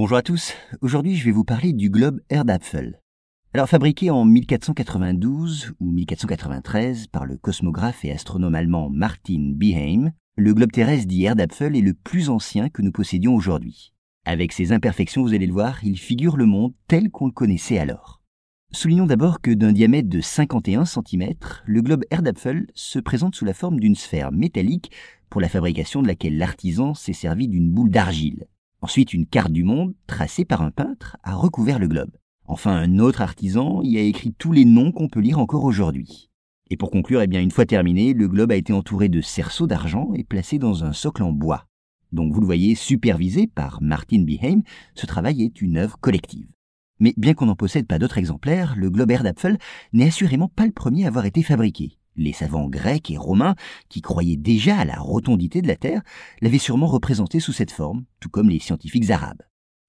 Bonjour à tous, aujourd'hui je vais vous parler du globe Erdapfel. Alors fabriqué en 1492 ou 1493 par le cosmographe et astronome allemand Martin Behaim, le globe terrestre dit Erdapfel est le plus ancien que nous possédions aujourd'hui. Avec ses imperfections, vous allez le voir, il figure le monde tel qu'on le connaissait alors. Soulignons d'abord que d'un diamètre de 51 cm, le globe Erdapfel se présente sous la forme d'une sphère métallique pour la fabrication de laquelle l'artisan s'est servi d'une boule d'argile. Ensuite, une carte du monde, tracée par un peintre, a recouvert le globe. Enfin, un autre artisan y a écrit tous les noms qu'on peut lire encore aujourd'hui. Et pour conclure, eh bien, une fois terminé, le globe a été entouré de cerceaux d'argent et placé dans un socle en bois. Donc vous le voyez, supervisé par Martin Behaim, ce travail est une œuvre collective. Mais bien qu'on n'en possède pas d'autres exemplaires, le globe Erdapfel n'est assurément pas le premier à avoir été fabriqué. Les savants grecs et romains, qui croyaient déjà à la rotondité de la Terre, l'avaient sûrement représenté sous cette forme, tout comme les scientifiques arabes.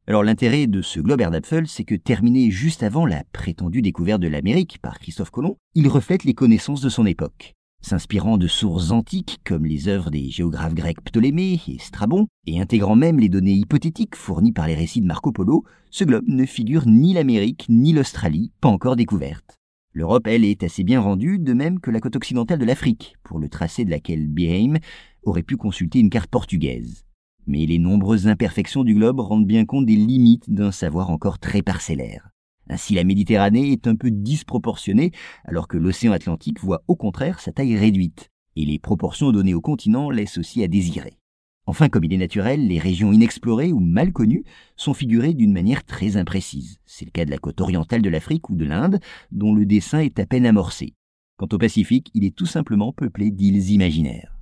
Alors l'intérêt de ce globe Erdapfel, c'est que terminé juste avant la prétendue découverte de l'Amérique par Christophe Colomb, il reflète les connaissances de son époque. S'inspirant de sources antiques comme les œuvres des géographes grecs Ptolémée et Strabon, et intégrant même les données hypothétiques fournies par les récits de Marco Polo, ce globe ne figure ni l'Amérique ni l'Australie, pas encore découvertes. L'Europe, elle, est assez bien rendue, de même que la côte occidentale de l'Afrique, pour le tracé de laquelle Beheim aurait pu consulter une carte portugaise. Mais les nombreuses imperfections du globe rendent bien compte des limites d'un savoir encore très parcellaire. Ainsi, la Méditerranée est un peu disproportionnée, alors que l'océan Atlantique voit au contraire sa taille réduite, et les proportions données au continent laissent aussi à désirer. Enfin, comme il est naturel, les régions inexplorées ou mal connues sont figurées d'une manière très imprécise. C'est le cas de la côte orientale de l'Afrique ou de l'Inde, dont le dessin est à peine amorcé. Quant au Pacifique, il est tout simplement peuplé d'îles imaginaires.